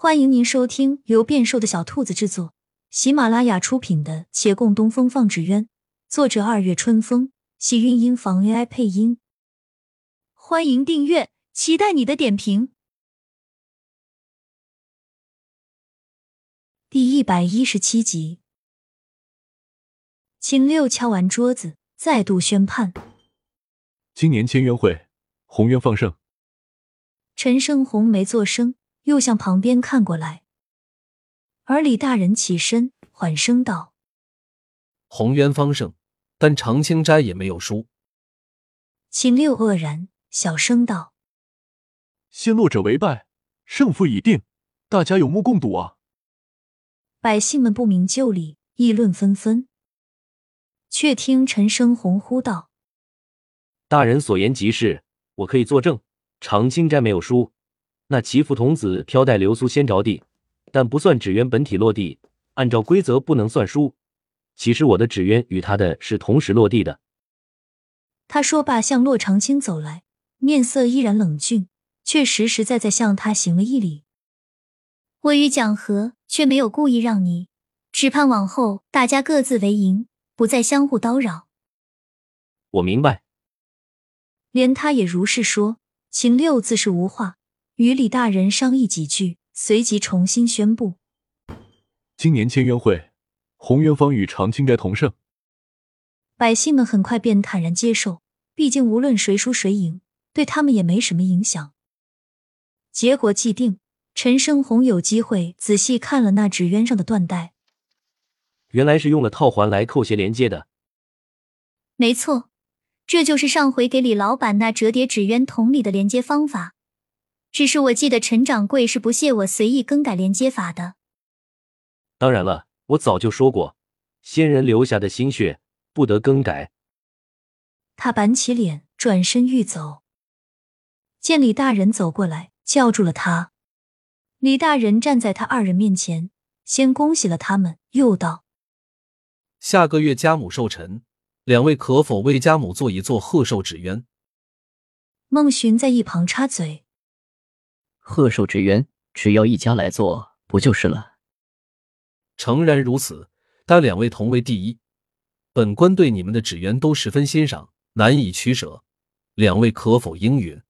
欢迎您收听由变瘦的小兔子制作、喜马拉雅出品的《且共东风放纸鸢》，作者二月春风，喜韵音房 AI 配音。欢迎订阅，期待你的点评。第一百一十七集，秦六敲完桌子，再度宣判：今年签约会，宏渊放胜。陈胜红没做声。又向旁边看过来，而李大人起身缓声道：“宏渊方胜，但长青斋也没有输。”秦六愕然，小声道：“先落者为败，胜负已定，大家有目共睹啊！”百姓们不明就里，议论纷纷。却听陈生红呼道：“大人所言极是，我可以作证，长青斋没有输。”那祈福童子飘带流苏先着地，但不算纸鸢本体落地，按照规则不能算输。其实我的纸鸢与他的是同时落地的。他说罢，向洛长青走来，面色依然冷峻，却实实在在向他行了一礼。我与蒋和却没有故意让你，只盼往后大家各自为营，不再相互叨扰。我明白。连他也如是说。秦六自是无话。与李大人商议几句，随即重新宣布：今年签约会，红元坊与长青斋同胜。百姓们很快便坦然接受，毕竟无论谁输谁赢，对他们也没什么影响。结果既定，陈胜红有机会仔细看了那纸鸢上的缎带，原来是用了套环来扣鞋连接的。没错，这就是上回给李老板那折叠纸鸢桶里的连接方法。只是我记得陈掌柜是不屑我随意更改连接法的。当然了，我早就说过，先人留下的心血不得更改。他板起脸，转身欲走，见李大人走过来，叫住了他。李大人站在他二人面前，先恭喜了他们，又道：“下个月家母寿辰，两位可否为家母做一座贺寿纸鸢？”孟寻在一旁插嘴。贺寿纸鸢，只要一家来做，不就是了？诚然如此，但两位同为第一，本官对你们的纸鸢都十分欣赏，难以取舍，两位可否应允？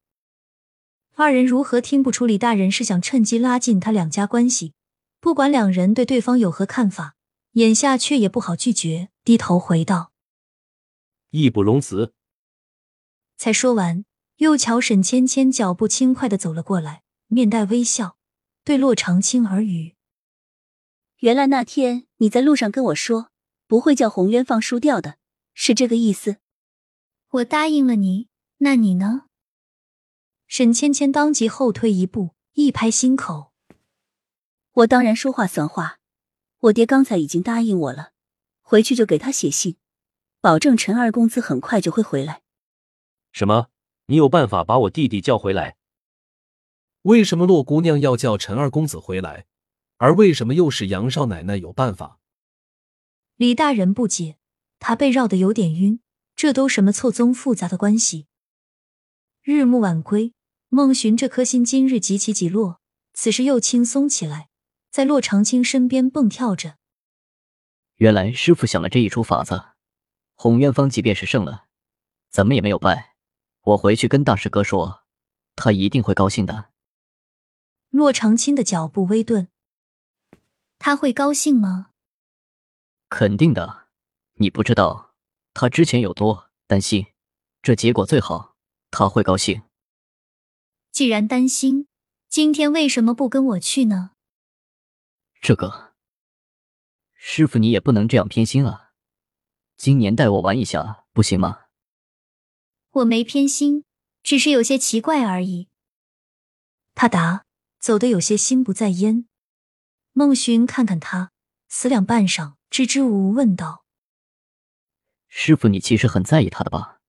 二人如何听不出李大人是想趁机拉近他两家关系？不管两人对对方有何看法，眼下却也不好拒绝，低头回道：“义不容辞。”才说完，又瞧沈芊芊脚步轻快的走了过来。面带微笑，对洛长青耳语：“原来那天你在路上跟我说，不会叫洪渊放输掉的，是这个意思。我答应了你，那你呢？”沈芊芊当即后退一步，一拍心口：“我当然说话算话，我爹刚才已经答应我了，回去就给他写信，保证陈二公子很快就会回来。”什么？你有办法把我弟弟叫回来？为什么洛姑娘要叫陈二公子回来，而为什么又是杨少奶奶有办法？李大人不解，他被绕得有点晕，这都什么错综复杂的关系？日暮晚归，孟寻这颗心今日几起几落，此时又轻松起来，在洛长青身边蹦跳着。原来师傅想了这一出法子，红渊方即便是胜了，怎么也没有败。我回去跟大师哥说，他一定会高兴的。洛长青的脚步微顿，他会高兴吗？肯定的，你不知道他之前有多担心，这结果最好，他会高兴。既然担心，今天为什么不跟我去呢？这个，师傅你也不能这样偏心啊！今年带我玩一下，不行吗？我没偏心，只是有些奇怪而已。他答。走得有些心不在焉，孟寻看看他，思量半晌，支支吾吾问道：“师傅，你其实很在意他的吧？”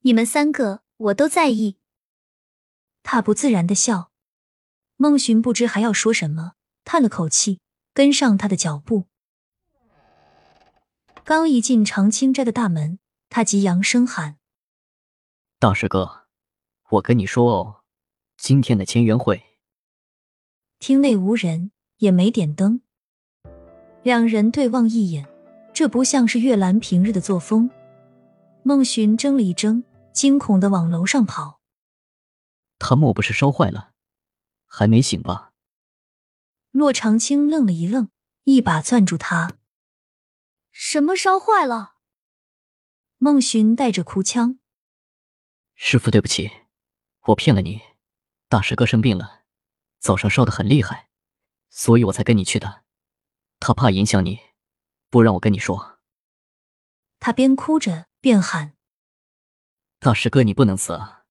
你们三个，我都在意。他不自然的笑。孟寻不知还要说什么，叹了口气，跟上他的脚步。刚一进长青斋的大门，他急扬声喊：“大师哥，我跟你说哦，今天的签约会。”厅内无人，也没点灯。两人对望一眼，这不像是月兰平日的作风。孟寻怔了一怔，惊恐的往楼上跑。他莫不是烧坏了？还没醒吧？洛长青愣了一愣，一把攥住他。什么烧坏了？孟寻带着哭腔：“师傅，对不起，我骗了你。大师哥生病了，早上烧得很厉害，所以我才跟你去的。他怕影响你，不让我跟你说。”他边哭着边喊：“大师哥，你不能死啊！”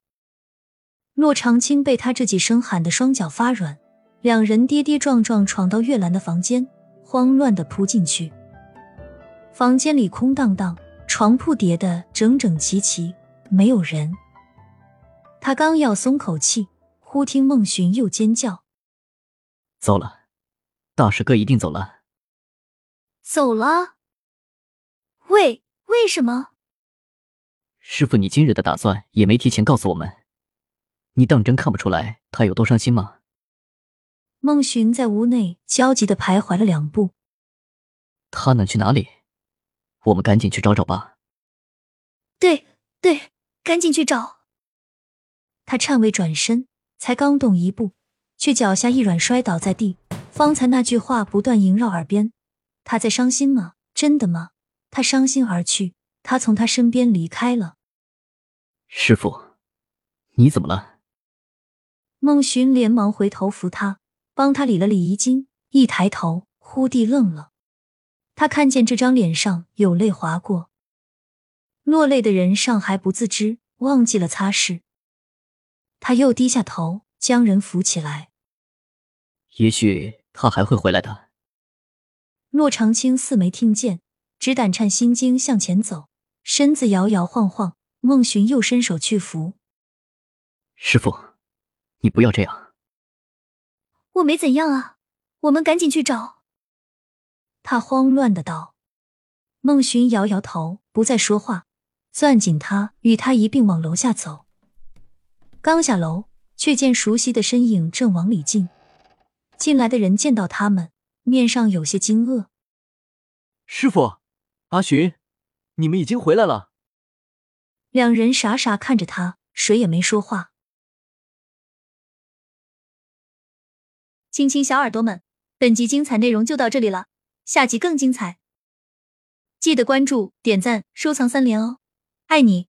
洛长青被他这几声喊得双脚发软，两人跌跌撞撞闯到月兰的房间，慌乱的扑进去。房间里空荡荡，床铺叠得整整齐齐，没有人。他刚要松口气，忽听孟寻又尖叫：“糟了，大师哥一定走了。”走了？为为什么？师傅，你今日的打算也没提前告诉我们，你当真看不出来他有多伤心吗？孟寻在屋内焦急的徘徊了两步，他能去哪里？我们赶紧去找找吧。对对，赶紧去找。他颤巍转身，才刚动一步，却脚下一软，摔倒在地。方才那句话不断萦绕耳边：“他在伤心吗？真的吗？”他伤心而去，他从他身边离开了。师傅，你怎么了？孟寻连忙回头扶他，帮他理了理衣襟，一抬头，忽地愣了。他看见这张脸上有泪划过，落泪的人尚还不自知，忘记了擦拭。他又低下头，将人扶起来。也许他还会回来的。洛长青似没听见，只胆颤心惊向前走，身子摇摇晃晃。孟寻又伸手去扶。师傅，你不要这样。我没怎样啊，我们赶紧去找。他慌乱的道：“孟寻摇摇头，不再说话，攥紧他，与他一并往楼下走。刚下楼，却见熟悉的身影正往里进。进来的人见到他们，面上有些惊愕。师傅，阿寻，你们已经回来了。两人傻傻看着他，谁也没说话。亲亲小耳朵们，本集精彩内容就到这里了。”下集更精彩，记得关注、点赞、收藏三连哦，爱你！